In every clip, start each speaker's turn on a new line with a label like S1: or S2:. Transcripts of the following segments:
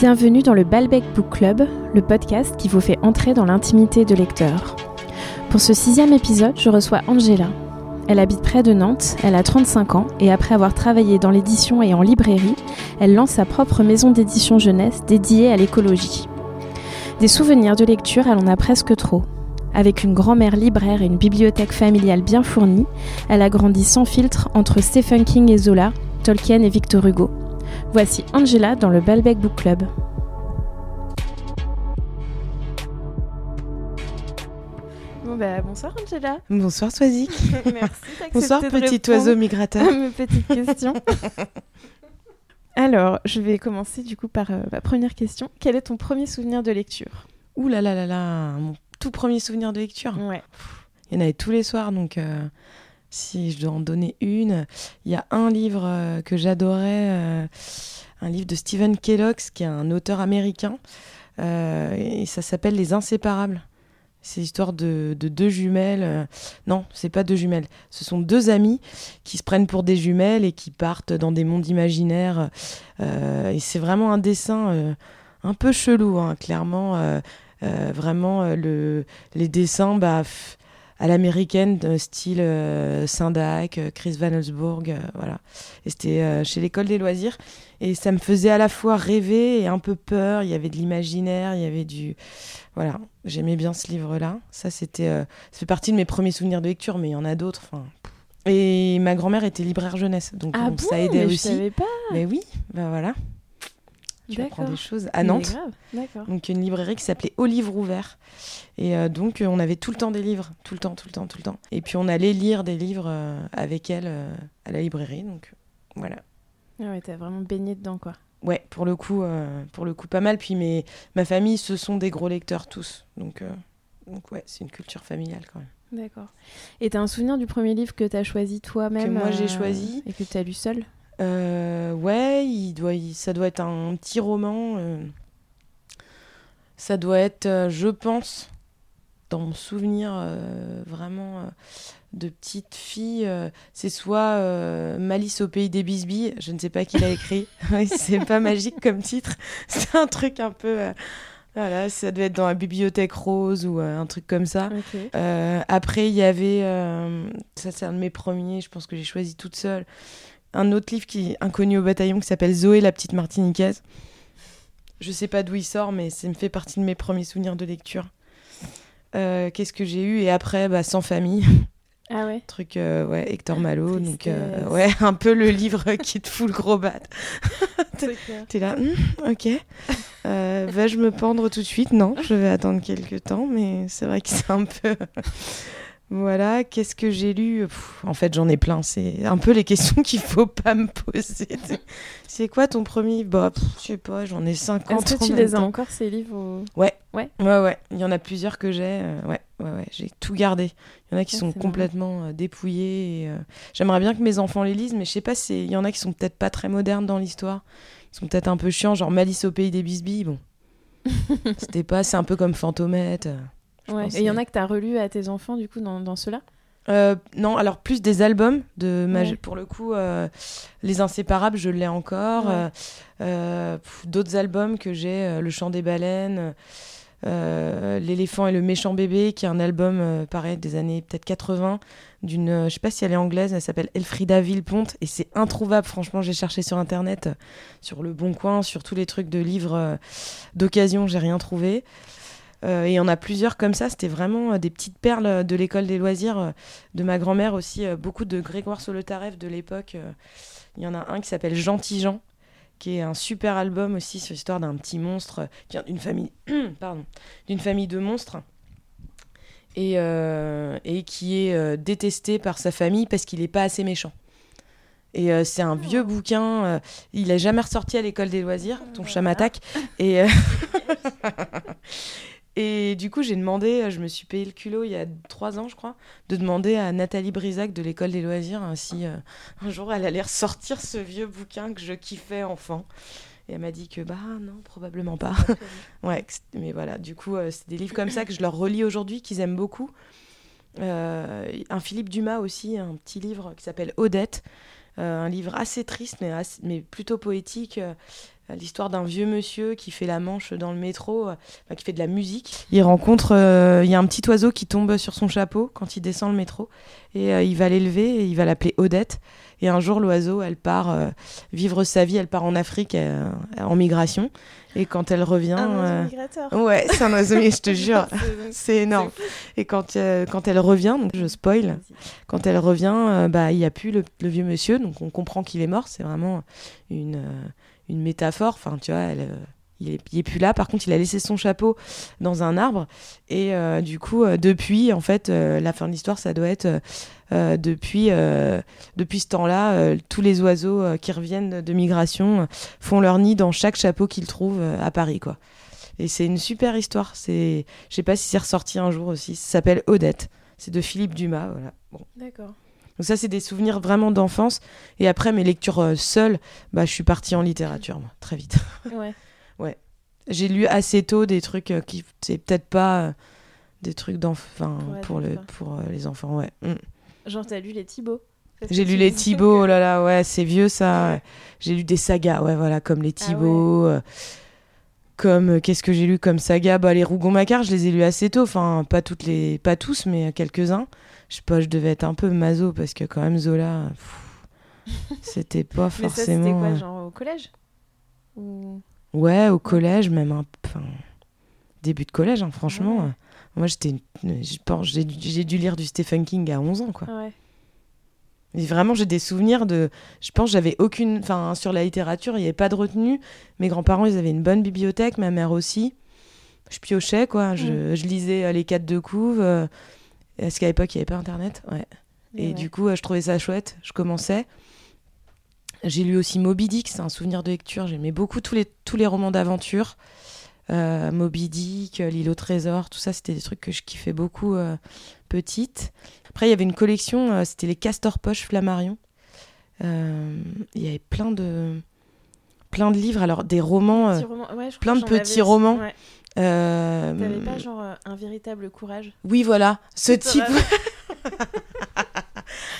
S1: Bienvenue dans le Balbec Book Club, le podcast qui vous fait entrer dans l'intimité de lecteurs. Pour ce sixième épisode, je reçois Angela. Elle habite près de Nantes, elle a 35 ans et après avoir travaillé dans l'édition et en librairie, elle lance sa propre maison d'édition jeunesse dédiée à l'écologie. Des souvenirs de lecture, elle en a presque trop. Avec une grand-mère libraire et une bibliothèque familiale bien fournie, elle a grandi sans filtre entre Stephen King et Zola, Tolkien et Victor Hugo. Voici Angela dans le Balbec Book Club. Bon bah, bonsoir Angela.
S2: Bonsoir Swazik.
S1: Merci.
S2: Bonsoir petit oiseau migrateur.
S1: mes petites questions. Alors, je vais commencer du coup par euh, ma première question. Quel est ton premier souvenir de lecture?
S2: Ouh là là là là, mon tout premier souvenir de lecture.
S1: Ouais.
S2: Il y en avait tous les soirs, donc euh, si je dois en donner une, il y a un livre euh, que j'adorais, euh, un livre de Stephen Kellogg's, qui est un auteur américain, euh, et ça s'appelle Les Inséparables. C'est l'histoire de, de deux jumelles. non, c'est pas deux jumelles. Ce sont deux amis qui se prennent pour des jumelles et qui partent dans des mondes imaginaires. Et c'est vraiment un dessin un peu chelou, hein, clairement. vraiment, le, les dessins, bah, à l'américaine, de style euh, Sindac, euh, Chris Van euh, voilà. Et c'était euh, chez l'école des loisirs. Et ça me faisait à la fois rêver et un peu peur. Il y avait de l'imaginaire, il y avait du. Voilà, j'aimais bien ce livre-là. Ça, c'était. euh, ça fait partie de mes premiers souvenirs de lecture, mais il y en a d'autres. Enfin. Et ma grand-mère était libraire jeunesse, donc
S1: Ah
S2: bon, ça aidait
S1: mais
S2: aussi.
S1: Je savais pas.
S2: Mais oui, bah voilà. Tu apprends des choses à Nantes. Donc une librairie qui s'appelait Au Livre Ouvert. Et euh, donc euh, on avait tout le temps des livres, tout le temps, tout le temps, tout le temps. Et puis on allait lire des livres euh, avec elle à la librairie. Donc voilà.
S1: Ah ouais, t'as vraiment baigné dedans quoi.
S2: Ouais, pour le coup, pour le coup pas mal. Puis mes, ma famille, ce sont des gros lecteurs tous. Donc, donc ouais, c'est une culture familiale quand même.
S1: D'accord. Et t'as un souvenir du premier livre que t'as choisi toi-même
S2: Que moi, j'ai choisi
S1: Et que t'as lu seul?
S2: Euh, ouais, il doit, il- ça doit être un petit roman. euh, ça doit être, euh, je pense, dans mon souvenir vraiment de petite fille, c'est soit Malice au pays des bisbilles, je ne sais pas qui l'a écrit. C'est pas magique comme titre. C'est un truc un peu. voilà, ça devait être dans la bibliothèque rose ou euh, un truc comme ça. Euh, après, il y avait, euh, ça c'est un de mes premiers, je pense que j'ai choisi toute seule, un autre livre qui inconnu au bataillon qui s'appelle Zoé la petite martiniquaise. Je sais pas d'où il sort, mais ça me fait partie de mes premiers souvenirs de lecture. Euh, Qu'est-ce que j'ai eu? Et après, bah, Sans famille,
S1: Ah ouais
S2: truc, euh, ouais, Hector Malo, donc euh, ouais, un peu le livre qui te fout le gros bat. T'es là, Hum, ok. Vais-je me pendre tout de suite? Non, je vais attendre quelques temps, mais c'est vrai que c'est un peu. Voilà, qu'est-ce que j'ai lu? Pff, En fait, j'en ai plein. C'est un peu les questions qu'il faut pas me poser. C'est- quoi ton premier Bah, je sais pas, j'en ai 50.
S1: Est-ce que tu les as encore ces livres
S2: Ouais.
S1: Ouais.
S2: Ouais, ouais. Il y en a plusieurs que j'ai. euh, ouais, ouais, ouais. J'ai tout gardé. Il y en a qui
S1: Ah,
S2: sont complètement euh, dépouillés. euh, J'aimerais bien que mes enfants les lisent, mais je sais pas, il y en a qui sont peut-être pas très modernes dans l'histoire. Ils sont peut-être un peu chiants, genre Malice au pays des bisbilles. Bon. C'était pas, c'est un peu comme Fantomette.
S1: Ouais. Et il y en a que t'as relu à tes enfants du coup dans, dans ceux-là?
S2: Euh, non, alors plus des albums de.
S1: Ouais.
S2: pour le coup euh, les inséparables je l'ai encore
S1: Ouais.
S2: euh, d'autres albums que j'ai le chant des baleines l'éléphant et le méchant bébé qui est un album pareil des années peut-être 80 d'une je sais pas si elle est anglaise elle s'appelle Elfrida Villeponte et c'est introuvable franchement j'ai cherché sur internet sur le bon coin sur tous les trucs de livres d'occasion j'ai rien trouvé et il y en a plusieurs comme ça c'était vraiment euh, des petites perles de l'école des loisirs euh, de ma grand-mère aussi, euh, beaucoup de Grégoire Solotareff de l'époque. euh, Il y en a un qui s'appelle Gentil Jean, qui est un super album aussi sur l'histoire d'un petit monstre euh, d'une famille, pardon, d'une famille de monstres. Et, euh, et qui est euh, détesté par sa famille parce qu'il n'est pas assez méchant. Et euh, c'est un vieux bouquin, euh, il est jamais ressorti à l'école des loisirs, ton chat m'attaque. Et, euh, et du coup, j'ai demandé, euh, je me suis payé le culot il y a trois ans, je crois, de demander à Nathalie Brisac de l'école des loisirs hein, si euh, un jour elle allait ressortir ce vieux bouquin que je kiffais enfant. Et elle m'a dit que bah non, probablement pas. ouais, mais voilà, du coup, euh, c'est des livres comme ça que je leur relis aujourd'hui, qu'ils aiment beaucoup. Euh, un Philippe Dumas aussi, un petit livre qui s'appelle Odette, un livre assez triste, mais, assez- mais plutôt poétique. Euh, l'histoire d'un vieux monsieur qui fait la manche dans le métro, euh, qui fait de la musique. Il rencontre, euh, il y a un petit oiseau qui tombe sur son chapeau quand il descend le métro et il va l'élever et il va l'appeler Odette. Et un jour, l'oiseau, elle part vivre sa vie, elle part en Afrique en migration. Et quand elle revient.
S1: Un oiseau migrateur.
S2: Ouais, c'est un oiseau, je te jure, c'est énorme. Et quand, quand elle revient, donc je spoil, quand elle revient, bah il n'y a plus le, le, vieux monsieur, donc on comprend qu'il est mort. C'est vraiment une une métaphore. Enfin, tu vois, elle, euh, il, est, plus là. Par contre, il a laissé son chapeau dans un arbre. Et euh, du coup, euh, depuis, en fait, la fin de l'histoire, ça doit être depuis, depuis ce temps-là, tous les oiseaux qui reviennent de migration font leur nid dans chaque chapeau qu'ils trouvent à Paris, quoi. Et c'est une super histoire. C'est, je sais pas si c'est ressorti un jour aussi. Ça s'appelle Odette. C'est de Philippe Dumas, voilà.
S1: Bon. D'accord.
S2: Donc ça, c'est des souvenirs vraiment d'enfance. Et après, mes lectures euh, seules, bah, je suis partie en littérature, moi, très vite.
S1: Ouais.
S2: ouais. J'ai lu assez tôt des trucs euh, qui, c'est peut-être pas euh, des trucs d'enfants pour, le, pour les enfants, ouais. Mm.
S1: Genre, t'as lu les Thibaut
S2: j'ai lu les Thibaut, oh là là, ouais, c'est vieux ça. J'ai lu des sagas, ouais, voilà, comme les ah Thibaut. comme qu'est-ce que j'ai lu comme saga? Bah, Les Rougon-Macquart, je les ai lus assez tôt. Enfin, pas, toutes les, pas tous, mais quelques-uns je sais pas, je devais être un peu maso parce que quand même Zola, c'était pas forcément. Mais c'était
S1: quoi, genre au collège?
S2: Ouais, au collège, même un enfin, début de collège, hein, franchement. Moi, j'étais, pense, j'ai dû lire du Stephen King à 11 ans, quoi.
S1: Ouais.
S2: Et vraiment, j'ai des souvenirs de. Je pense j'avais aucune. Enfin, sur la littérature, il n'y avait pas de retenue. Mes grands-parents, ils avaient une bonne bibliothèque, ma mère aussi. Je piochais, quoi. Je, mm. je lisais euh, les quatre de couve. Euh, parce qu'à l'époque, il n'y avait pas Internet. Ouais. Et, du coup, euh, je trouvais ça chouette. Je commençais. J'ai lu aussi Moby Dick, c'est un souvenir de lecture. J'aimais beaucoup tous les, tous les romans d'aventure. Euh, Moby Dick, euh, L'île au trésor, tout ça, c'était des trucs que je kiffais beaucoup petite. Après, il y avait une collection, c'était les Castor Poche Flammarion. Il y avait plein de, plein de livres, alors des romans, plein de petits romans.
S1: Euh... T'avais pas genre euh, un véritable courage?
S2: Oui, voilà, ce type.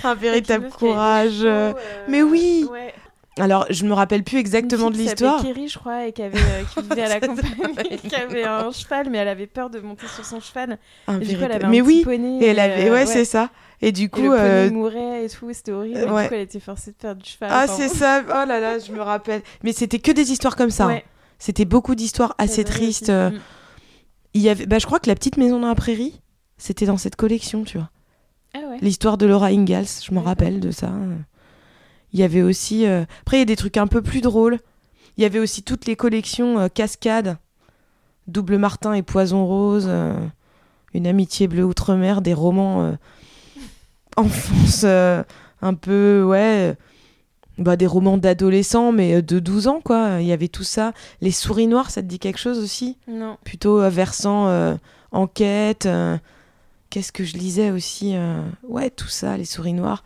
S2: un véritable courage. Euh, mais oui. Alors, je me rappelle plus exactement de l'histoire.
S1: Kerry, je crois, et qui, avait, euh, qui vivait à la campagne, qui avait un cheval, mais elle avait peur de monter sur son cheval.
S2: Un et du coup, elle avait mais un oui, poney, et elle avait, ouais, c'est ça. Et du coup, et
S1: le poney mourait et tout, c'était horrible. Et du coup, elle était forcée de faire du cheval.
S2: Ah, c'est ça. Oh là là, je me rappelle. Mais c'était que des histoires comme ça. Hein. C'était beaucoup d'histoires assez tristes. Euh, mm. Il y avait, bah, je crois que la petite maison dans la prairie, c'était dans cette collection, tu vois.
S1: Ouais.
S2: L'histoire de Laura Ingalls, je me rappelle de ça. Il y avait aussi. Euh, après, il y a des trucs un peu plus drôles. Il y avait aussi toutes les collections euh, Cascade, Double Martin et Poison Rose, Une amitié bleue outre-mer, des romans enfance un peu, ouais bah, des romans d'adolescents, mais euh, de 12 ans, quoi. Il y avait tout ça. Les souris noires, ça te dit quelque chose aussi?
S1: Non.
S2: Plutôt euh, versant euh, enquête. Qu'est-ce que je lisais aussi Ouais, tout ça, les souris noires.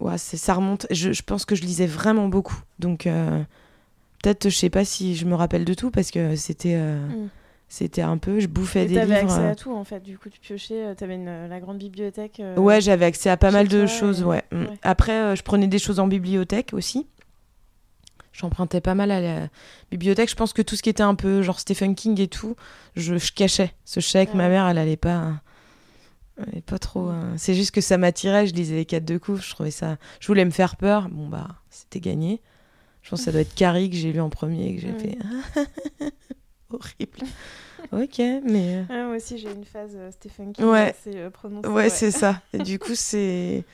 S2: Ouais, ça remonte. Je, je, pense que je lisais vraiment beaucoup. Donc, peut-être, je sais pas si je me rappelle de tout, parce que c'était. Mm. C'était un peu, je bouffais des livres. T'avais
S1: accès à tout en fait, du coup tu piochais, euh, t'avais une, la grande bibliothèque. Euh,
S2: ouais, j'avais accès à pas mal de choses, ouais. Mm. Après, euh, je prenais des choses en bibliothèque aussi. J'empruntais pas mal à la bibliothèque. Je pense que tout ce qui était un peu genre Stephen King et tout, je, je cachais. Ce chèque, ma mère, elle allait pas. Elle pas trop. C'est juste que ça m'attirait. Je lisais les quatre de coups. Je trouvais ça. Je voulais me faire peur. Bon, bah, c'était gagné. Je pense que ça doit être Carrie que j'ai lu en premier que j'ai fait. horrible. ok, mais.
S1: Euh, ah, moi aussi, j'ai une phase euh, Stephen King ouais. assez euh, prononcée.
S2: Ouais, c'est ça. Et du coup, c'est.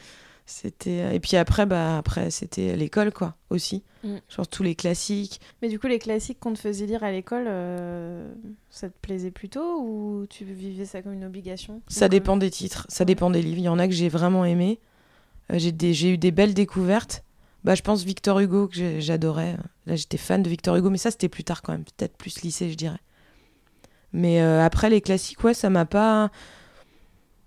S2: C'était et puis après bah après c'était l'école quoi aussi mm. genre tous les classiques
S1: mais du coup les classiques qu'on te faisait lire à l'école ça te plaisait plutôt ou tu vivais ça comme une obligation
S2: ça dépend des titres ça dépend des livres il y en a que j'ai vraiment aimé j'ai j'ai eu des belles découvertes bah, je pense Victor Hugo que j'adorais. Là, j'étais fan de Victor Hugo, mais ça, c'était plus tard quand même. Peut-être plus lycée, je dirais. Mais euh, après, les classiques, ouais, ça m'a pas.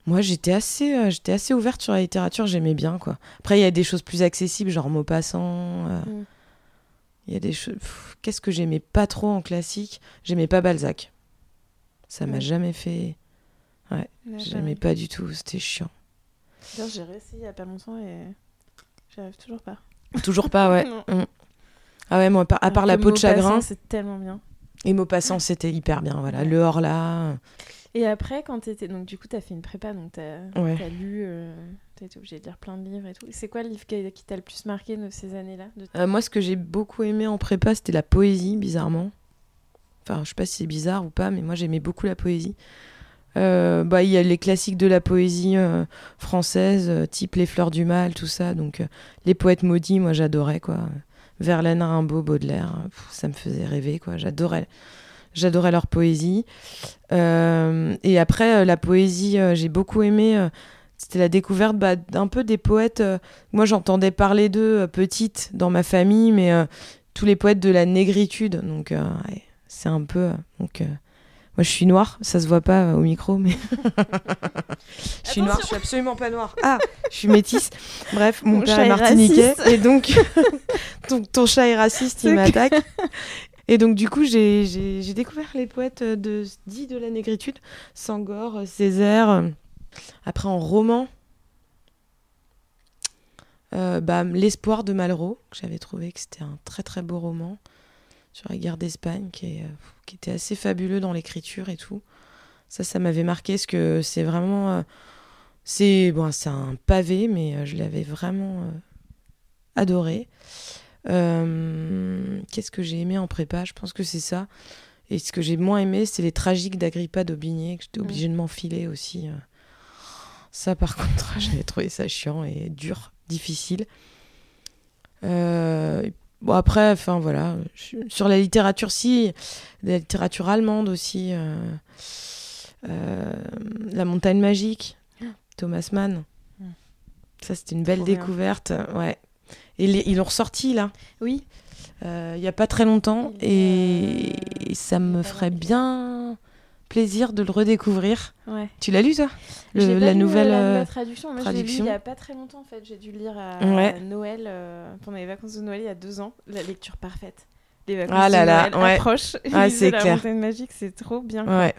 S2: Moi, j'étais assez, euh, j'étais assez ouverte sur la littérature, j'aimais bien, quoi. Après, il y a des choses plus accessibles, genre Maupassant. Euh, mm. Il y a des choses. Qu'est-ce que j'aimais pas trop en classique? J'aimais pas Balzac. Ça m'a mm. jamais fait. Ouais, j'aimais pas du tout, c'était chiant.
S1: J'ai réessayé il y a pas longtemps et j'arrive toujours pas.
S2: Toujours pas, ouais. Mm. Ah ouais, moi, à part la peau de chagrin.
S1: C'est tellement bien.
S2: Et Maupassant, c'était hyper bien. Voilà, le Horla.
S1: Et après, quand t'étais. Donc, du coup, t'as fait une prépa, donc t'as as lu. Euh, t'as été obligé de lire plein de livres et tout. C'est quoi le livre qui, t'a le plus marqué de ces années-là
S2: euh, Moi, ce que j'ai beaucoup aimé en prépa, c'était la poésie, bizarrement. Enfin, je sais pas si c'est bizarre ou pas, mais moi, j'aimais beaucoup la poésie. Euh, bah, il y a les classiques de la poésie française, type Les Fleurs du Mal, tout ça. Donc, les poètes maudits, moi, j'adorais, quoi. Verlaine, Rimbaud, Baudelaire, ça me faisait rêver, quoi. J'adorais J'adorais leur poésie. Euh, et après, euh, la poésie, euh, j'ai beaucoup aimé. c'était la découverte bah, d'un peu des poètes. moi, j'entendais parler d'eux petite dans ma famille, mais tous les poètes de la négritude. Donc, c'est un peu. donc, moi, je suis noire, ça se voit pas au micro, mais. je suis noire, je suis absolument pas noire. Ah, je suis métisse. Bref, mon, père est martiniquais. Et donc, ton, ton, chat est raciste, il m'attaque. Et donc, du coup, j'ai découvert les poètes de, dits de la négritude, Sangor, Césaire. Après, en roman, euh, bah, L'espoir de Malraux, que j'avais trouvé que c'était un très très beau roman sur la guerre d'Espagne, qui, euh, était assez fabuleux dans l'écriture et tout. Ça, ça m'avait marqué, parce que c'est vraiment... Euh, c'est bon, un pavé, mais je l'avais vraiment adoré. Euh, qu'est-ce que j'ai aimé en prépa? Je pense que c'est ça. Et ce que j'ai moins aimé, c'est les tragiques d'Agrippa d'Aubigné, que j'étais obligée de m'enfiler aussi. Euh. Ça, par contre, j'avais trouvé ça chiant et dur, difficile. Euh, bon, après, enfin voilà. Sur la littérature, si. La littérature allemande aussi. la montagne magique, ah. Thomas Mann. Mm. Ça, c'était une belle découverte. Ouais. Et ils l'ont ressorti là?
S1: Oui.
S2: Euh, il n'y a pas très longtemps. Et, ça me ferait bien plaisir de le redécouvrir.
S1: Ouais.
S2: Tu l'as lu toi
S1: le, La nouvelle la, euh, traduction. Moi, j'ai lu il n'y a pas très longtemps en fait. J'ai dû le lire à, Noël, euh, pendant les vacances de Noël il y a deux ans. La lecture parfaite. Les vacances ah là de Noël là, approchent.
S2: Ah, c'est clair. La
S1: montagne magique, c'est trop bien.
S2: Ouais.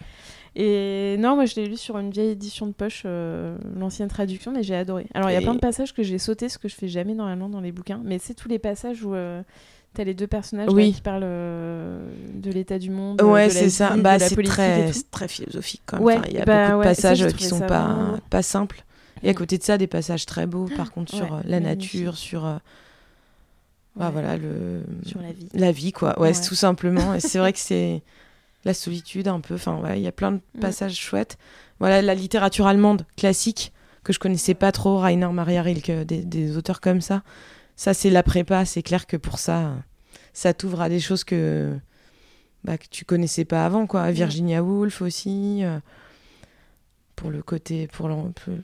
S1: Et non, moi je l'ai lu sur une vieille édition de poche, euh, l'ancienne traduction, mais j'ai adoré. Alors il y a plein de passages que j'ai sauté, ce que je fais jamais normalement dans les bouquins, mais c'est tous les passages où euh, tu as les deux personnages qui parlent euh, de l'état du monde.
S2: Ouais, c'est ça. Bah, c'est très, très philosophique quand même. il y a bah beaucoup de passages qui sont pas, pas simples. Et à mm. côté de ça, des passages très beaux, par contre, sur la nature, sur. Bah, voilà, le...
S1: Sur la vie.
S2: La vie, quoi. Ouais, tout simplement. Et c'est vrai que c'est la solitude un peu. Enfin, voilà, il y a plein de mm. passages chouettes. Voilà, la littérature allemande classique que je connaissais pas trop, Rainer Maria Rilke, des, auteurs comme ça. Ça, c'est la prépa. C'est clair que pour ça, ça t'ouvre à des choses que bah, que tu connaissais pas avant, quoi. Mm. Virginia Woolf aussi. Euh, pour le côté, pour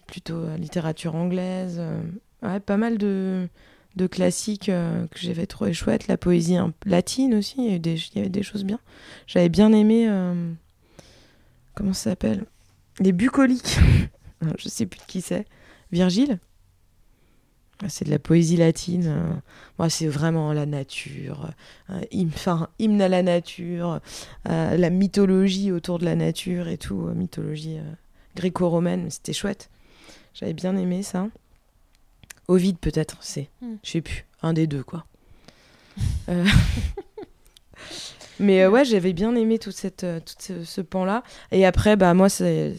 S2: plutôt littérature anglaise. Euh, ouais, pas mal de de classiques euh, que j'avais trouvé chouette. La poésie latine aussi, il y, avait des, y avait des choses bien. J'avais bien aimé. Euh, comment ça s'appelle? Les bucoliques. Je sais plus de qui c'est. Virgile ah, c'est de la poésie latine. Euh. Moi, c'est vraiment la nature, enfin, hymne à la nature, la mythologie autour de la nature et tout, mythologie gréco-romaine. C'était chouette. J'avais bien aimé ça. Ovid peut-être, c'est. Hmm. Je sais plus. Un des deux, quoi. Euh, mais euh, ouais, j'avais bien aimé tout, cette, euh, tout ce, pan-là. Et après, bah moi, c'est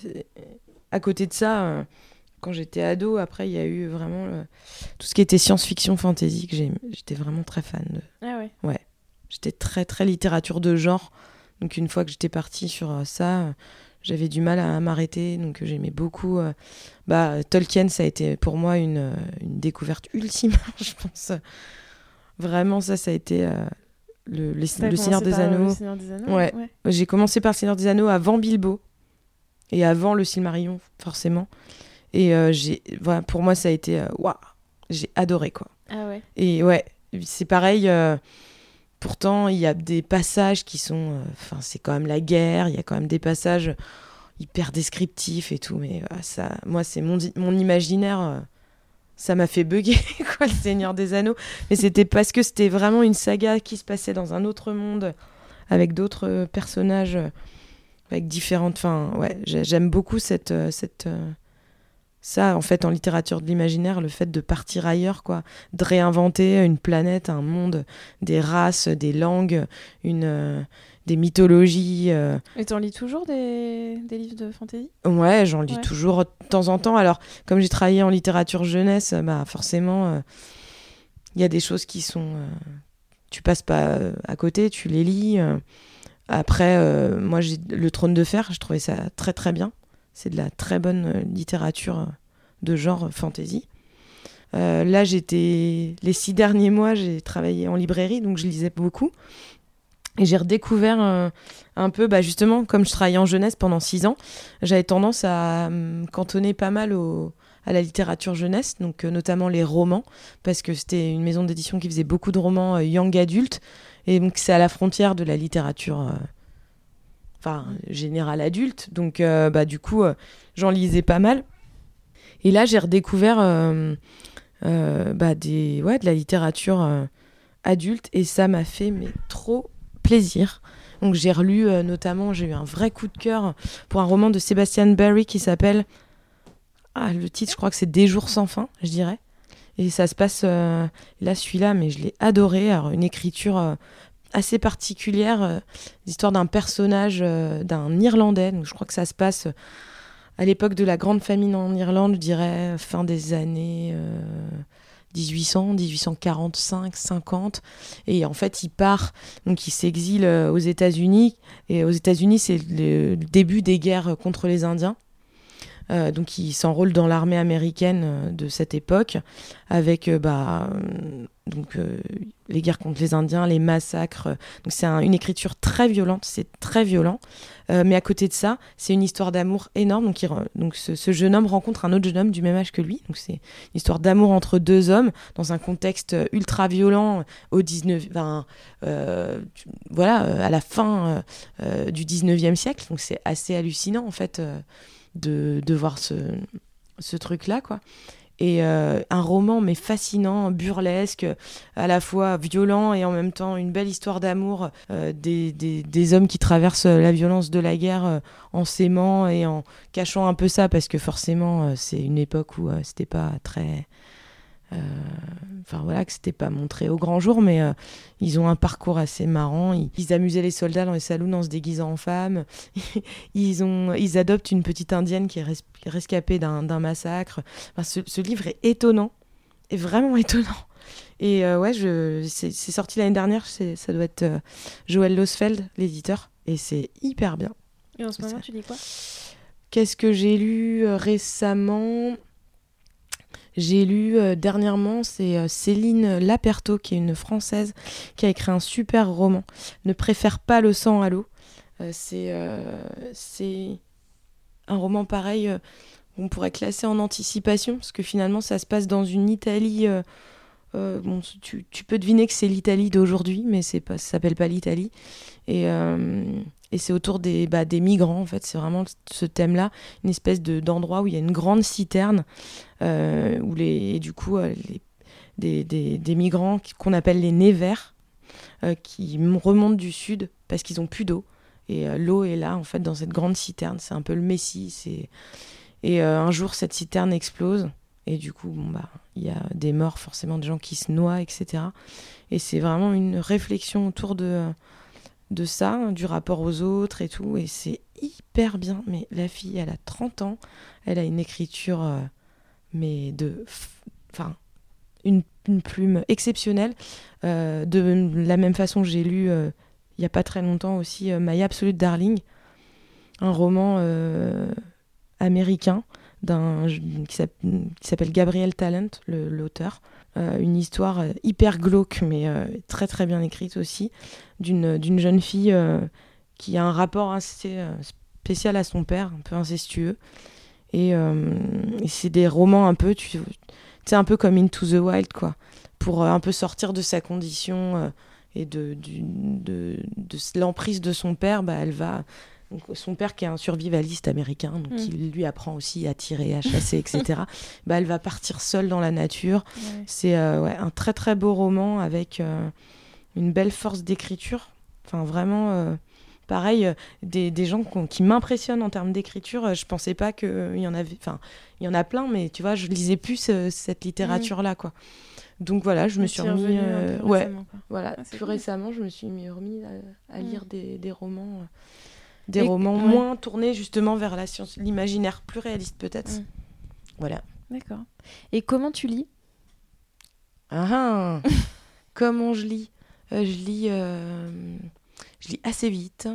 S2: à côté de ça, quand j'étais ado, après, il y a eu vraiment tout ce qui était science-fiction, fantasy, que j'étais vraiment très fan de.
S1: Ah ouais
S2: Ouais. J'étais très, très littérature de genre. Donc une fois que j'étais partie sur ça, j'avais du mal à m'arrêter, donc j'aimais beaucoup. Euh, bah, Tolkien, ça a été pour moi une, euh, une découverte ultime, je pense. Vraiment, ça, ça a été euh, le, le, Seigneur des Anneaux. Ouais. J'ai commencé par le Seigneur des Anneaux avant Bilbo et avant le Silmarillion, forcément. Et j'ai, voilà, pour moi, ça a été waouh, j'ai adoré quoi.
S1: Ah ouais.
S2: Et ouais, c'est pareil. Pourtant, il y a des passages qui sont. Euh, enfin, c'est quand même la guerre, il y a quand même des passages hyper descriptifs et tout, mais euh, ça, moi, c'est mon, imaginaire. Euh, ça m'a fait bugger, quoi, le Seigneur des Anneaux. Mais c'était parce que c'était vraiment une saga qui se passait dans un autre monde, avec d'autres personnages, avec différentes. Enfin, ouais, j'aime beaucoup cette ça, en fait, en littérature de l'imaginaire, le fait de partir ailleurs, quoi, de réinventer une planète, un monde, des races, des langues, une, des mythologies.
S1: Et t'en lis toujours des, des livres de fantasy
S2: Ouais, j'en lis toujours de temps en temps. Alors, comme j'ai travaillé en littérature jeunesse, bah forcément, il y a des choses qui sont tu passes pas euh, à côté, tu les lis. Euh. Après, euh, moi, j'ai le Trône de Fer, je trouvais ça très très bien. C'est de la très bonne littérature de genre fantasy. là, j'étais les six derniers mois, j'ai travaillé en librairie, donc je lisais beaucoup. Et j'ai redécouvert un, peu, bah justement, comme je travaillais en jeunesse pendant six ans, j'avais tendance à me cantonner pas mal à la littérature jeunesse, donc euh, notamment les romans, parce que c'était une maison d'édition qui faisait beaucoup de romans euh, young adultes, et donc c'est à la frontière de la littérature, euh, enfin générale adulte, donc bah du coup j'en lisais pas mal. Et là j'ai redécouvert bah, des, ouais, de la littérature adulte, et ça m'a fait mais trop plaisir. Donc j'ai relu notamment, j'ai eu un vrai coup de cœur pour un roman de Sebastian Barry qui s'appelle ah, le titre, je crois que c'est Des jours sans fin, je dirais. Et ça se passe euh, là, celui-là, mais je l'ai adoré. Alors, une écriture euh, assez particulière, euh, l'histoire d'un personnage, d'un Irlandais. Je crois que ça se passe à l'époque de la grande famine en Irlande, je dirais fin des années 1800, 1845, 50. Et en fait, il part, donc il s'exile aux États-Unis. Et aux États-Unis, c'est le début des guerres contre les Indiens. Euh, donc il s'enrôle dans l'armée américaine euh, de cette époque avec euh, bah, donc, les guerres contre les Indiens, les massacres. Donc c'est une écriture très violente, c'est très violent. mais à côté de ça, c'est une histoire d'amour énorme. Donc, ce, jeune homme rencontre un autre jeune homme du même âge que lui. Donc c'est une histoire d'amour entre deux hommes dans un contexte ultra violent au 19, voilà, à la fin du 19e siècle. Donc c'est assez hallucinant en fait de, de voir ce, ce truc-là, quoi. Et euh, un roman, mais fascinant, burlesque, à la fois violent et en même temps une belle histoire d'amour euh, des, des, des, hommes qui traversent la violence de la guerre euh, en s'aimant et en cachant un peu ça, parce que forcément, c'est une époque où c'était pas très enfin voilà, que c'était pas montré au grand jour, mais euh, ils ont un parcours assez marrant. Ils, amusaient les soldats dans les saloons en se déguisant en femmes. ils, ont, ils adoptent une petite indienne qui est rescapée d'un massacre. ce, livre est étonnant, est vraiment étonnant. Et euh, ouais, c'est, sorti l'année dernière, ça doit être Joël Losfeld, l'éditeur, et c'est hyper bien.
S1: Et en ce moment, tu lis quoi?
S2: Qu'est-ce que j'ai lu récemment? J'ai lu euh, dernièrement, c'est euh, Céline Laperto, qui est une Française, qui a écrit un super roman. Ne préfère pas le sang à l'eau. Euh, c'est un roman pareil, on pourrait classer en anticipation, parce que finalement, ça se passe dans une Italie. bon, tu, peux deviner que c'est l'Italie d'aujourd'hui, mais c'est pas, ça s'appelle pas l'Italie. Et, et c'est autour des, bah, des migrants, en fait. C'est vraiment ce thème-là, une espèce de, d'endroit où il y a une grande citerne, euh, où les, et du coup, euh, des, des, migrants qu'on appelle les nez verts, euh, qui remontent du sud parce qu'ils ont plus d'eau. Et l'eau est là, en fait, dans cette grande citerne. C'est un peu le messie. Et un jour, cette citerne explose. Et du coup, bon, bah, il y a des morts, forcément, des gens qui se noient, etc. Et c'est vraiment une réflexion autour de de ça, hein, du rapport aux autres et tout. Et c'est hyper bien. Mais la fille, elle a 30 ans. Elle a une écriture, euh, mais de. Enfin, une, plume exceptionnelle. Euh, de la même façon, j'ai lu euh, il n'y a pas très longtemps aussi My Absolute Darling, un roman américain qui s'appelle Gabriel Talent, l'auteur. Euh, une histoire euh, hyper glauque, mais euh, très très bien écrite aussi, d'une jeune fille qui a un rapport assez spécial à son père, un peu incestueux. Et, c'est des romans un peu, tu sais, un peu comme Into the Wild, quoi, pour un peu sortir de sa condition et de, de, de l'emprise de son père, bah, elle va son père qui est un survivaliste américain, donc mm. il lui apprend aussi à tirer, à chasser, etc. bah, elle va partir seule dans la nature. C'est euh, un très très beau roman avec euh, une belle force d'écriture. Enfin vraiment euh, pareil, des, des gens qui m'impressionnent en termes d'écriture. Je pensais pas qu'il y en avait. Enfin, il y en a plein, mais tu vois, je lisais plus cette littérature-là, quoi. Donc voilà, je me suis remis. ouais,
S1: récemment,
S2: voilà.
S1: Ah,
S2: plus
S1: cool.
S2: récemment, je me suis mis- remis à, à
S1: Mm.
S2: lire des, des romans. Euh, des romans
S1: ouais.
S2: moins tournés justement vers la science, l'imaginaire plus réaliste peut-être.
S1: Mm.
S2: Voilà.
S1: D'accord. Et comment tu lis?
S2: Ah, ah. Comment je lis? Euh, Je lis, euh, je lis assez vite.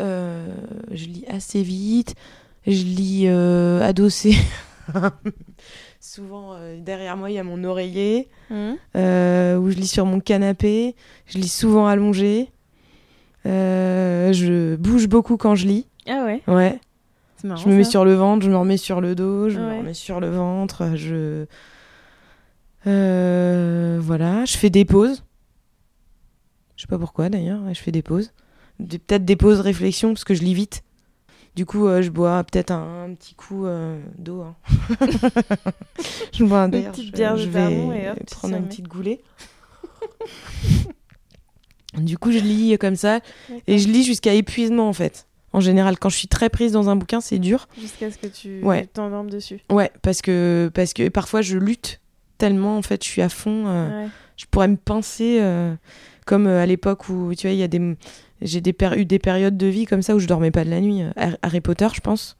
S2: Euh, je lis assez vite. Je lis euh, adossé. Souvent euh, derrière moi il y a mon oreiller euh, où je lis sur mon canapé. Je lis souvent allongé. Euh, je bouge beaucoup quand je lis.
S1: Ah ouais,
S2: Ouais.
S1: marrant.
S2: Je me mets
S1: ça.
S2: sur le ventre, je me remets sur le dos, je me remets sur le ventre, je... Euh, voilà, je fais des pauses. Je sais pas pourquoi d'ailleurs, je fais des pauses. Peut-être des pauses réflexion parce que je lis vite. Du coup, euh, je bois peut-être un, un petit coup euh, d'eau. hein. je bois d'ailleurs,
S1: petite
S2: je,
S1: bière
S2: je
S1: Vermont
S2: vais
S1: et hop,
S2: prendre une petite goulée. du coup, je lis comme ça et je lis jusqu'à épuisement en fait. En général, quand je suis très prise dans un bouquin, c'est dur.
S1: Jusqu'à ce que tu
S2: Ouais.
S1: t'endormes dessus.
S2: Ouais, parce que, parce que parfois je lutte tellement, en fait, je suis à fond. euh,
S1: Ouais.
S2: Je pourrais me pincer, euh, comme euh, à l'époque où, tu vois, il y a des. J'ai des eu des périodes de vie comme ça où je dormais pas de la nuit. Har- Harry Potter, je pense.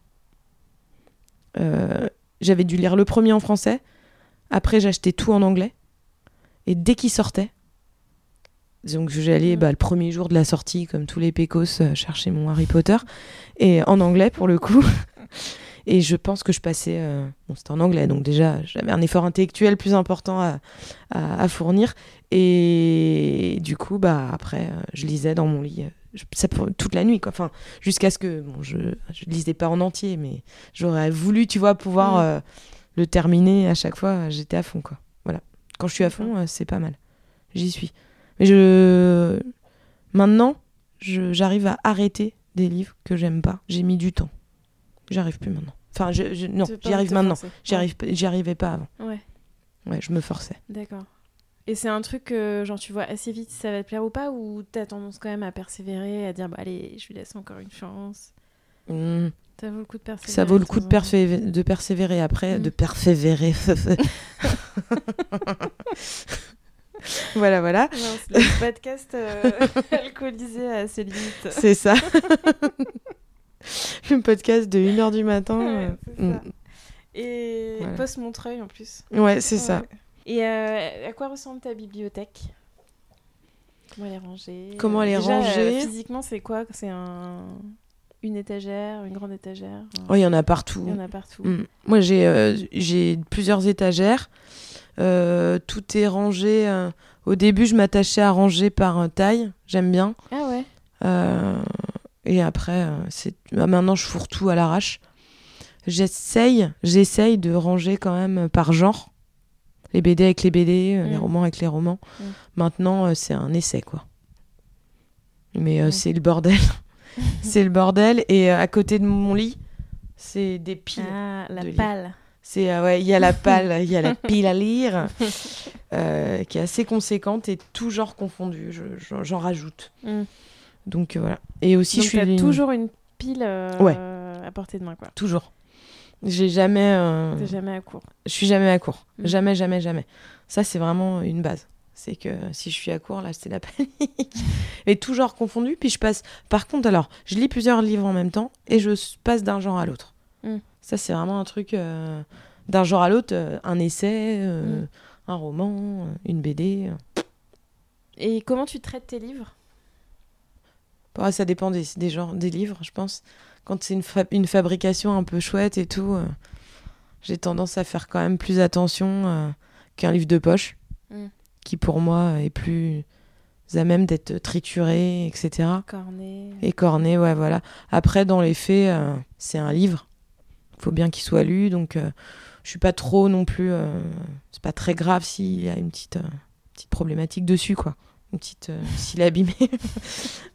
S2: Euh, J'avais dû lire le premier en français. Après, j'achetais tout en anglais. Et dès qu'il sortait, donc j'allais bah, le premier jour de la sortie, comme tous les pécos, euh, chercher mon Harry Potter. Et en anglais, pour le coup. Et je pense que je passais. euh, Bon, c'était en anglais, donc déjà, j'avais un effort intellectuel plus important à, à- à fournir. Et du coup, bah, après, euh, je lisais dans mon lit. je- ça, toute la nuit, quoi. Enfin, jusqu'à ce que. Bon, je ne lisais pas en entier, mais j'aurais voulu, tu vois, pouvoir le terminer à chaque fois. J'étais à fond, quoi. Voilà. Quand je suis à fond, c'est pas mal. J'y suis. Mais je. Maintenant, je- j'arrive à arrêter des livres que j'aime pas. J'ai mis du temps. J'arrive plus maintenant. Enfin, je, je- non, j'y arrive
S1: te
S2: maintenant. J'y arrive, arrivais pas avant.
S1: Ouais,
S2: Ouais, je me forçais.
S1: d'accord. Et c'est un truc que, genre, tu vois assez vite si ça va te plaire ou pas, ou t'as tendance quand même à persévérer, à dire, bah allez, je lui laisse encore une chance.
S2: Hmm.
S1: Ça vaut le coup de persévérer.
S2: Ça vaut le coup de, persévérer après, de persévérer. voilà, voilà,
S1: Non, le podcast euh, alcoolisé à ses limites.
S2: c'est ça. le podcast de 1h du matin.
S1: Ouais,
S2: euh, mm.
S1: Et
S2: Voilà.
S1: post-Montreuil en plus.
S2: Ouais, c'est ça.
S1: Et euh, à quoi ressemble ta bibliothèque? Comment elle est rangée?
S2: Comment elle est
S1: Déjà, euh,
S2: rangée?
S1: Physiquement, c'est quoi? C'est un... une étagère, une grande étagère?
S2: Oh, il y en a partout.
S1: Il y en a partout.
S2: Mm. Moi, j'ai euh, j'ai plusieurs étagères. Euh, tout est rangé. euh, Au début, je m'attachais à ranger par euh, taille. J'aime bien.
S1: Ah ouais
S2: et après, c'est bah, maintenant je fourre tout à l'arrache. J'essaye, j'essaye de ranger quand même par genre. Les BD avec les BD, les
S1: Mm.
S2: romans avec les romans.
S1: Mm.
S2: Maintenant, c'est un essai, quoi. Mais
S1: Mm.
S2: c'est le bordel. c'est le bordel. Et à côté de mon lit, c'est des piles.
S1: Ah, la
S2: de. C'est euh, ouais, il y a la palle, il y a la pile à lire, euh, qui est assez conséquente et tout genre confondu. Je- je- J'en rajoute.
S1: Mm.
S2: Donc euh, voilà. Et aussi,
S1: Donc
S2: je suis une-
S1: toujours une pile euh,
S2: Ouais.
S1: à portée de main, quoi.
S2: toujours. J'ai jamais,
S1: T'es jamais à court.
S2: je suis jamais à court.
S1: Mm.
S2: Jamais, jamais, jamais. Ça, c'est vraiment une base. C'est que si je suis à court, là, c'est la panique. Et tout genre confondu. Puis je passe. Par contre, alors, je lis plusieurs livres en même temps et je passe d'un genre à l'autre.
S1: Mm.
S2: Ça, c'est vraiment un truc euh, d'un genre à l'autre. euh, un essai, euh,
S1: Mm.
S2: un roman, une BD.
S1: Et comment tu traites tes livres?
S2: Ouais, ça dépend des, des genres, des livres, je pense. Quand c'est une, fa- une fabrication un peu chouette et tout, euh, j'ai tendance à faire quand même plus attention qu'un livre de poche,
S1: Mm.
S2: qui pour moi est plus à même d'être trituré, etc.
S1: Cornet.
S2: Et corné, ouais, voilà. Après, dans les faits, euh, c'est un livre. Il faut bien qu'il soit lu, donc euh, je suis pas trop non plus. euh, c'est pas très grave s'il y a une petite, euh, petite problématique dessus, quoi. Une petite. euh, s'il est abîmé.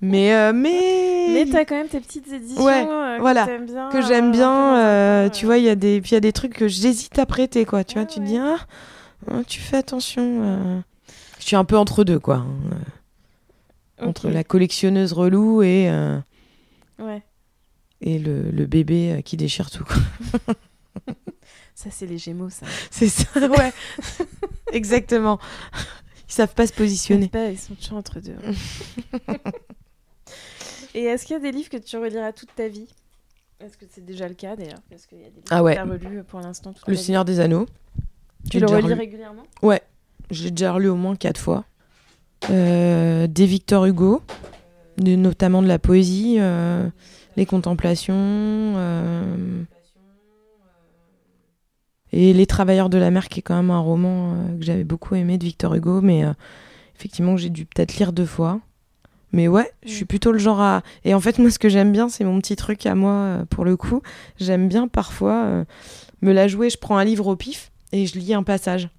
S2: mais. euh, mais.
S1: Mais t'as quand même tes petites éditions
S2: Ouais,
S1: euh,
S2: voilà,
S1: que bien.
S2: que j'aime bien, tu vois, il y a des, puis il y a des trucs que j'hésite à prêter, quoi. Tu vois,
S1: Ah
S2: tu te dis, ah, hein, tu fais attention. Je suis un peu entre deux, quoi. hein. entre la collectionneuse relou et,
S1: Ouais.
S2: Et le, le bébé euh, qui déchire tout. quoi.
S1: Ça, c'est les Gémeaux, ça.
S2: C'est ça, ouais. Exactement. Ils savent pas se
S1: Ils
S2: positionner.
S1: savent pas, ils sont toujours entre deux. Et est-ce qu'il y a des livres que tu reliras toute ta vie? Est-ce que c'est déjà le cas d'ailleurs? Est-ce qu'il y a des livres
S2: Ah ouais.
S1: que tu as relus pour l'instant
S2: Le
S1: vie
S2: Seigneur des Anneaux.
S1: Tu le relis
S2: relu.
S1: régulièrement?
S2: Ouais, j'ai déjà relu au moins quatre fois. Euh, des Victor Hugo, de- notamment de la poésie, euh, les contemplations. euh, et Les Travailleurs de la mer, qui est quand même un roman euh, que j'avais beaucoup aimé de Victor Hugo, mais euh, effectivement que j'ai dû peut-être lire deux fois. Mais ouais, je suis
S1: Mm.
S2: plutôt le genre à... Et en fait, moi, ce que j'aime bien, c'est mon petit truc à moi, euh, pour le coup. J'aime bien parfois me la jouer. Je prends un livre au pif et je lis un passage.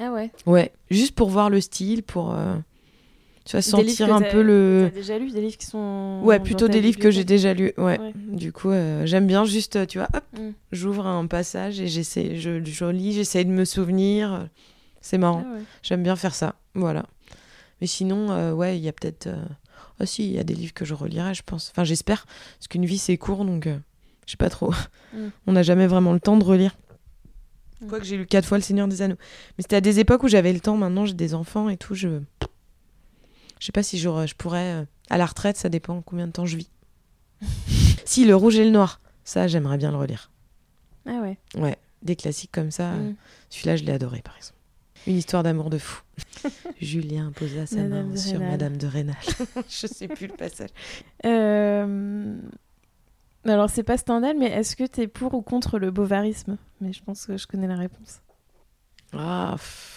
S1: Ah ouais
S2: Ouais, juste pour voir le style, pour euh, tu vas sentir un peu le.
S1: Déjà lu des livres qui sont.
S2: Ouais, plutôt des livres que j'ai déjà lus. Ouais.
S1: Ouais.
S2: Du coup, euh, j'aime bien juste, euh, tu vois, hop,
S1: Mm.
S2: j'ouvre un passage et j'essaie, je, je lis, j'essaie de me souvenir. C'est marrant.
S1: Ah ouais.
S2: J'aime bien faire ça. Voilà. Mais sinon, euh, ouais, il y a peut-être. euh, Ah si, il y a des livres que je relirai, je pense. Enfin, j'espère. Parce qu'une vie, c'est court, donc je sais pas trop.
S1: Mm.
S2: On n'a jamais vraiment le temps de relire.
S1: Mm.
S2: Quoique j'ai lu quatre fois Le Seigneur des Anneaux. Mais c'était à des époques où j'avais le temps. Maintenant, j'ai des enfants et tout. Je. Je sais pas si je pourrais. euh, À la retraite, ça dépend combien de temps je vis. si, Le Rouge et le Noir. Ça, j'aimerais bien le relire.
S1: Ah ouais.
S2: Ouais. Des classiques comme ça.
S1: Mm.
S2: Celui-là, je l'ai adoré, par exemple. Une histoire d'amour de fou. Julien posa sa
S1: Madame
S2: main sur. Madame de Rênal. je sais plus le passage.
S1: Euh, Alors, c'est pas Stendhal, mais est-ce que t'es pour ou contre le bovarisme Mais je pense que je connais la réponse.
S2: Ah. pff.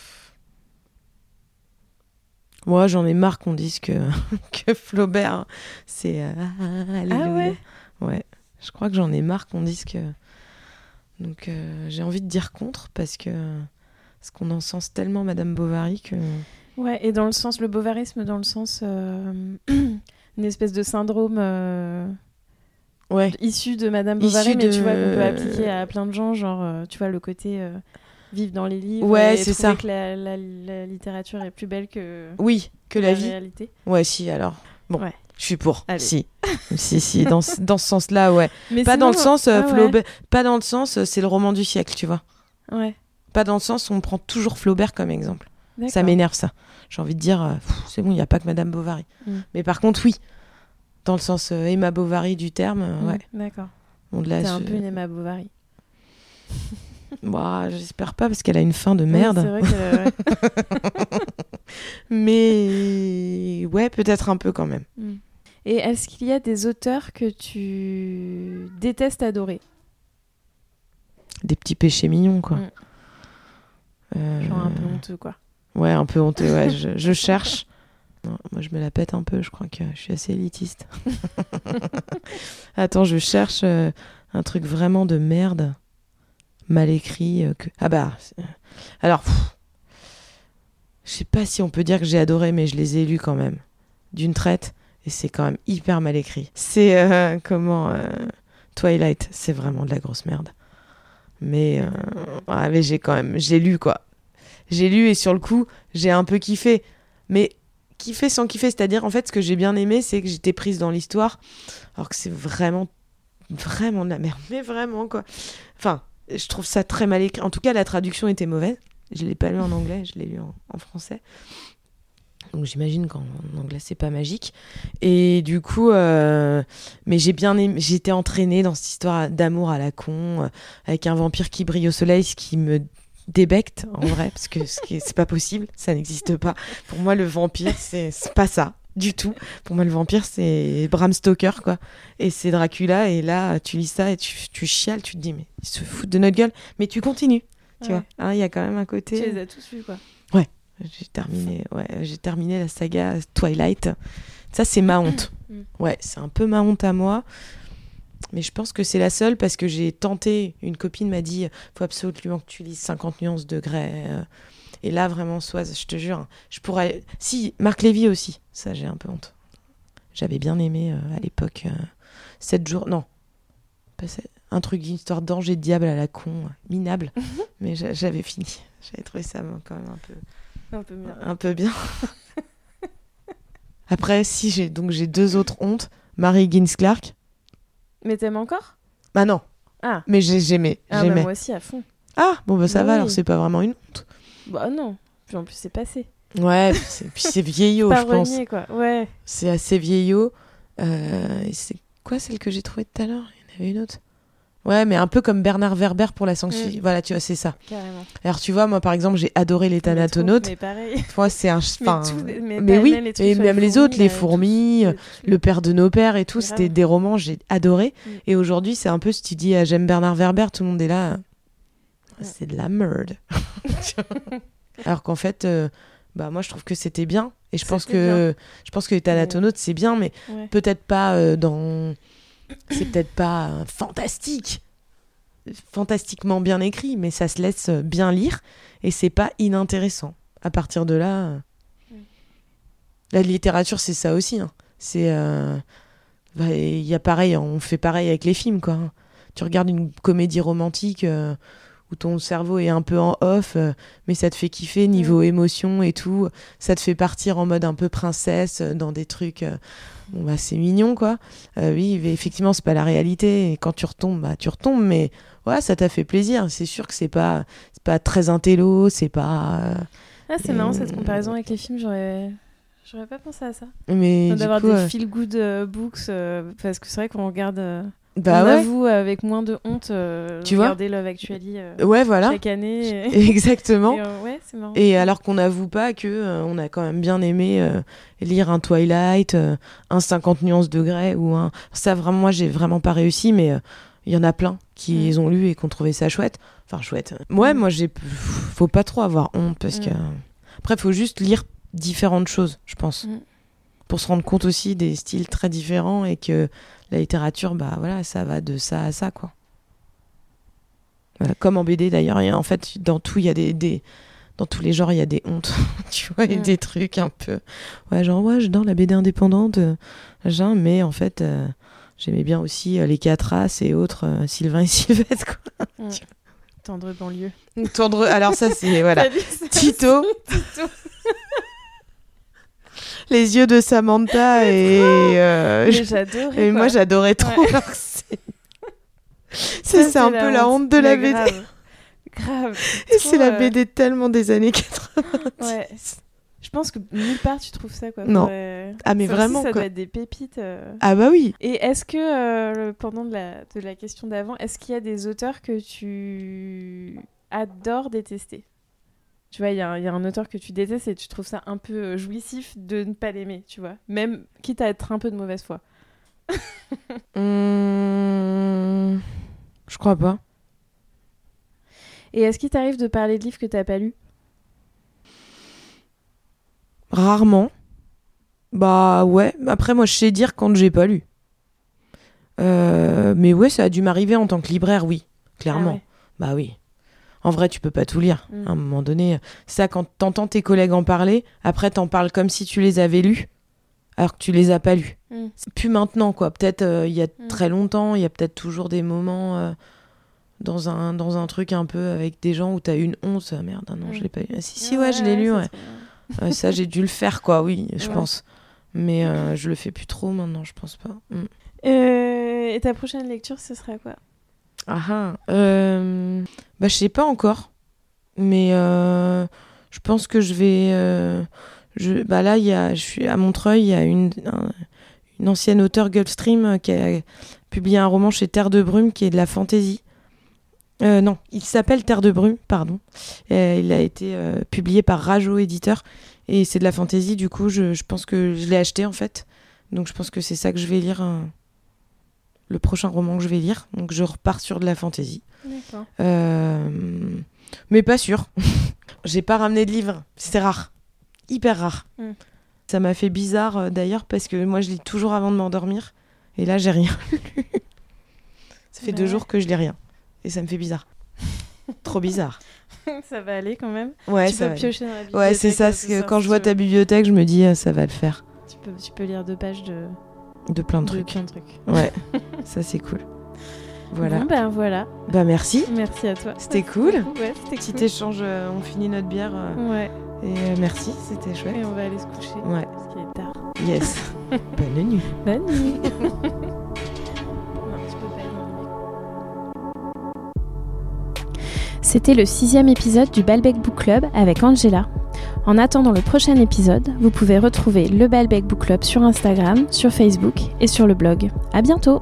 S2: Moi, j'en ai marre qu'on dise que, que Flaubert, c'est. euh, ah, alléluia.
S1: ouais
S2: Ouais. Je crois que j'en ai marre qu'on dise que. Donc, euh, j'ai envie de dire contre parce que. Parce qu'on encense tellement Madame Bovary que.
S1: Ouais, et dans le sens, le bovarisme, dans le sens. euh, une espèce de syndrome euh,
S2: Ouais.
S1: issu de Madame
S2: Issu
S1: Bovary, mais
S2: de-
S1: tu vois, qu'on peut appliquer à plein de gens, genre, tu vois, le côté. Vivre dans les livres
S2: Ouais,
S1: et
S2: c'est
S1: trouver
S2: ça.
S1: que la, la- la littérature est plus belle que
S2: Oui, que la vie.
S1: réalité.
S2: Ouais, si, alors. Bon,
S1: Ouais.
S2: je suis pour.
S1: Allez.
S2: Si. si, si, dans, ce- dans ce sens-là, ouais.
S1: Mais
S2: Pas dans le sens euh,
S1: Ah ouais.
S2: Flaubert, pas dans le sens euh, c'est le roman du siècle, tu vois.
S1: Ouais,
S2: Pas dans le sens où on prend toujours Flaubert comme exemple. Ça m'énerve ça. J'ai envie de dire euh, c'est bon, il n'y a pas que Madame Bovary.
S1: Mm.
S2: Mais par contre oui. Dans le sens euh, Emma Bovary du terme,
S1: Mm,
S2: ouais.
S1: D'accord.
S2: Bon, de là,
S1: un peu une Emma Bovary.
S2: Bah, j'espère pas parce qu'elle a une fin de merde.
S1: c'est vrai.
S2: Mais ouais, peut-être un peu quand même.
S1: Mm. Et est-ce qu'il y a des auteurs que tu détestes adorer?
S2: Des petits péchés mignons quoi.
S1: Mm.
S2: Euh,
S1: Genre un peu honteux, quoi.
S2: Ouais, un peu honteux, ouais, je, je cherche. Non, moi, je me la pète un peu, je crois que je suis assez élitiste. Attends, je cherche euh, un truc vraiment de merde, mal écrit. euh, que... Ah bah. Alors, je sais pas si on peut dire que j'ai adoré, mais je les ai lus quand même. D'une traite, et c'est quand même hyper mal écrit. C'est euh, comment. euh, Twilight, c'est vraiment de la grosse merde. Mais, euh, ouais, mais j'ai quand même. J'ai lu quoi. J'ai lu et sur le coup, j'ai un peu kiffé. Mais kiffé sans kiffer, c'est-à-dire en fait, ce que j'ai bien aimé, c'est que j'étais prise dans l'histoire, alors que c'est vraiment, vraiment de la merde. Mais vraiment quoi. Enfin, je trouve ça très mal écrit. En tout cas, la traduction était mauvaise. Je l'ai pas lu en anglais, je l'ai lu en, français. Donc j'imagine qu'en en anglais c'est pas magique. Et du coup, euh, mais j'ai bien j'étais entraînée dans cette histoire d'amour à la con, euh, avec un vampire qui brille au soleil, ce qui me débecte en vrai, parce que c'est pas possible, ça n'existe pas. Pour moi, le vampire, c'est pas ça du tout. Pour moi, le vampire, c'est Bram Stoker, quoi. Et c'est Dracula, et là, tu lis ça et tu, tu chiales, tu te dis, mais ils se foutent de notre gueule. Mais tu continues, tu
S1: Ouais.
S2: vois. Hein, Il y a quand même un côté.
S1: Tu les as tous vus, quoi.
S2: J'ai terminé, ouais, j'ai terminé la saga Twilight. Ça, c'est ma honte.
S1: Mm.
S2: Ouais, c'est un peu ma honte à moi. Mais je pense que c'est la seule parce que j'ai tenté. Une copine m'a dit faut absolument que tu lises 50 nuances de Grey. euh. Et là, vraiment, soit, je te jure, je pourrais. Si, Marc Lévy aussi. Ça, j'ai un peu honte. J'avais bien aimé euh, à l'époque. 7 jours. Non. Pas Un truc d'histoire d'ange et de diable à la con. Minable. Mais j'a- j'avais fini. J'avais trouvé ça quand même un peu
S1: Un peu mieux.
S2: un peu bien. Après, si j'ai donc j'ai deux autres hontes. Marie Higgins Clark.
S1: Mais t'aimes encore?
S2: Bah non.
S1: Ah.
S2: Mais j'ai- j'aimais.
S1: Ah, bah, moi aussi, à fond.
S2: Ah, bon, bah ça va, alors c'est pas vraiment une honte.
S1: Bah non. Puis en plus, c'est passé.
S2: Ouais, puis c'est- vieillot, je pense.
S1: renier, quoi. Ouais.
S2: C'est assez vieillot. Euh, c'est quoi celle que j'ai trouvée tout à l'heure? Il y en avait une autre. Ouais, mais un peu comme Bernard Werber pour la sanction.
S1: Mm.
S2: Voilà, tu vois, c'est ça.
S1: Carrément.
S2: Alors, tu vois, moi, par exemple, j'ai adoré les Thanatonautes.
S1: Mais pareil.
S2: Moi, c'est un.
S1: Mais tout- mais
S2: oui,
S1: même les trucs
S2: et même
S1: les
S2: les autres, les fourmis, euh,
S1: tout-
S2: le père de nos pères et tout, c'était des romans, j'ai adoré.
S1: Mm.
S2: Et aujourd'hui, c'est un peu, si tu dis ah, j'aime Bernard Werber, tout le monde est là. euh,
S1: Ouais.
S2: C'est de la merde. Alors qu'en fait, euh, bah moi je trouve que c'était bien. Et je pense que je pense que les Thanatonautes c'est bien, mais
S1: Ouais.
S2: peut-être pas euh, dans. C'est peut-être pas euh, fantastique, fantastiquement bien écrit, mais ça se laisse euh, bien lire et c'est pas inintéressant. À partir de là, euh, la littérature c'est ça aussi. hein. C'est bah, il y a pareil, on fait pareil avec les films quoi. Tu regardes une comédie romantique où ton cerveau est un peu en off, euh, mais ça te fait kiffer niveau émotion et tout. Ça te fait partir en mode un peu princesse euh, dans des trucs. euh, bon bah c'est mignon quoi. Oui, mais effectivement c'est pas la réalité. Et quand tu retombes, bah tu retombes, mais ouais ça t'a fait plaisir. C'est sûr que c'est pas c'est pas très intello, c'est pas.
S1: Ah, c'est marrant
S2: Et-
S1: cette comparaison avec les films, j'aurais. J'aurais pas pensé à ça.
S2: mais
S1: D'avoir des feel good euh, books, parce que c'est vrai qu'on regarde. Euh,
S2: bah
S1: on
S2: ouais,
S1: avoue avec moins de honte euh,
S2: Tu vois
S1: regarder Love Actually euh,
S2: ouais voilà,
S1: chaque année. Et...
S2: exactement.
S1: et, euh, ouais, c'est marrant.
S2: Et alors qu'on n'avoue pas que euh, on a quand même bien aimé euh, lire un Twilight, euh, un 50 nuances de Grey ou un ça vraiment moi j'ai vraiment pas réussi mais euh, il y en a plein qui
S1: Mm.
S2: les ont lu et qui ont trouvé ça chouette. Enfin chouette. Ouais,
S1: Mm.
S2: moi j'ai faut pas trop avoir honte parce
S1: Mm.
S2: que après faut juste lire différentes choses, je pense.
S1: Mm.
S2: Pour se rendre compte aussi des styles très différents et que la littérature bah voilà, ça va de ça à ça quoi. Voilà, comme en BD d'ailleurs, en fait dans tout il y a des, des dans tous les genres, il y a des hontes, tu vois, et des trucs un peu. Ouais, genre, ouais, j'adore la BD indépendante, euh, machin, mais en fait, euh, j'aimais bien aussi euh, les quatre As et autres, euh, Sylvain et Sylvette, quoi.
S1: Mm. Tendre banlieue.
S2: Tendre... Alors, ça, c'est. Voilà.
S1: Ça
S2: Tito,
S1: Tito.
S2: Les yeux de Samantha et. euh. Et moi, j'adorais trop.
S1: Ouais.
S2: c'est-
S1: Ça,
S2: un peu la honte de la BD.
S1: Grave. Grave.
S2: Et c'est la
S1: euh,
S2: BD tellement des années 80.
S1: Ouais. Je pense que nulle part tu trouves ça quoi.
S2: Non. Ah, mais
S1: ça aussi,
S2: vraiment,
S1: ça
S2: quoi.
S1: doit être des pépites. euh.
S2: Ah, bah oui.
S1: Et est-ce que euh, pendant de la, de la question d'avant, est-ce qu'il y a des auteurs que tu adores détester? Tu vois, il y, a un- il y a un auteur que tu détestes et tu trouves ça un peu euh, jouissif de ne pas l'aimer, tu vois. Même quitte à être un peu de mauvaise foi.
S2: Hum, Je crois pas.
S1: Et est-ce qu'il t'arrive de parler de livres que t'as pas lus?
S2: Rarement. Bah ouais. Après, moi, je sais dire quand j'ai pas lu. Euh, mais ouais, ça a dû m'arriver en tant que libraire, oui. Clairement.
S1: Ah ouais.
S2: Bah oui. En vrai, tu peux pas tout lire.
S1: Mm.
S2: À un moment donné, ça, quand t'entends tes collègues en parler, après, t'en parles comme si tu les avais lus, alors que tu les as pas lus.
S1: Mm.
S2: C'est plus maintenant, quoi. Peut-être euh, il y a
S1: Mm.
S2: très longtemps, il y a peut-être toujours des moments euh, dans, un, dans un truc un peu avec des gens où t'as une honte. Ah, merde, ah non,
S1: Mm.
S2: je l'ai pas lu. Ah, si, si, ouais, je l'ai lu, ouais. ça, j'ai dû le faire, quoi, oui, je
S1: Ouais.
S2: pense. Mais euh, je le fais plus trop maintenant, je pense pas. Mm.
S1: Euh, et ta prochaine lecture, ce sera quoi?
S2: Ah ah. Euh, bah, je sais pas encore. Mais euh, je pense que je vais. euh, je, bah là, y a, je suis à Montreuil, il y a une, un- une ancienne auteure Gulfstream euh, qui a publié un roman chez Terre de Brume qui est de la fantaisie. Non, il s'appelle Terre de Brume, pardon. Euh, il a été publié par Rajo éditeur et c'est de la fantaisie. Du coup, je, je pense que je l'ai acheté en fait. Donc je pense que c'est ça que je vais lire. euh, le prochain roman que je vais lire. Donc je repars sur de la fantaisie.
S1: D'accord.
S2: Euh, mais pas sûr. J'ai pas ramené de livre. C'est rare. Hyper rare.
S1: Mm.
S2: Ça m'a fait bizarre euh, d'ailleurs parce que moi je lis toujours avant de m'endormir. Et là j'ai rien lu. Ça fait
S1: Bah
S2: deux
S1: ouais.
S2: jours que je lis rien. Et ça me fait bizarre. Trop bizarre.
S1: ça va aller quand même.
S2: Ouais,
S1: tu
S2: ça
S1: peux
S2: va.
S1: piocher dans la bibliothèque.
S2: Ouais, c'est ça.
S1: euh,
S2: parce que quand je vois ta bibliothèque, je me dis ah, ça va le faire.
S1: Tu peux, tu peux lire deux pages de,
S2: De plein de
S1: de
S2: trucs.
S1: plein de trucs.
S2: Ouais, ça c'est cool. Voilà.
S1: Bon, ben voilà.
S2: Bah merci.
S1: Merci à toi.
S2: C'était cool.
S1: Ouais, c'était
S2: Petit
S1: cool.
S2: échange, euh, on finit notre bière. euh,
S1: Ouais,
S2: et euh, merci, c'était chouette.
S1: et on va aller se coucher.
S2: Ouais.
S1: Parce qu'il est tard.
S2: Yes. Bonne nuit.
S1: Bonne nuit. C'était le sixième épisode du Balbec Book Club avec Angela. En attendant le prochain épisode, vous pouvez retrouver le Balbec Book Club sur Instagram, sur Facebook et sur le blog. À bientôt!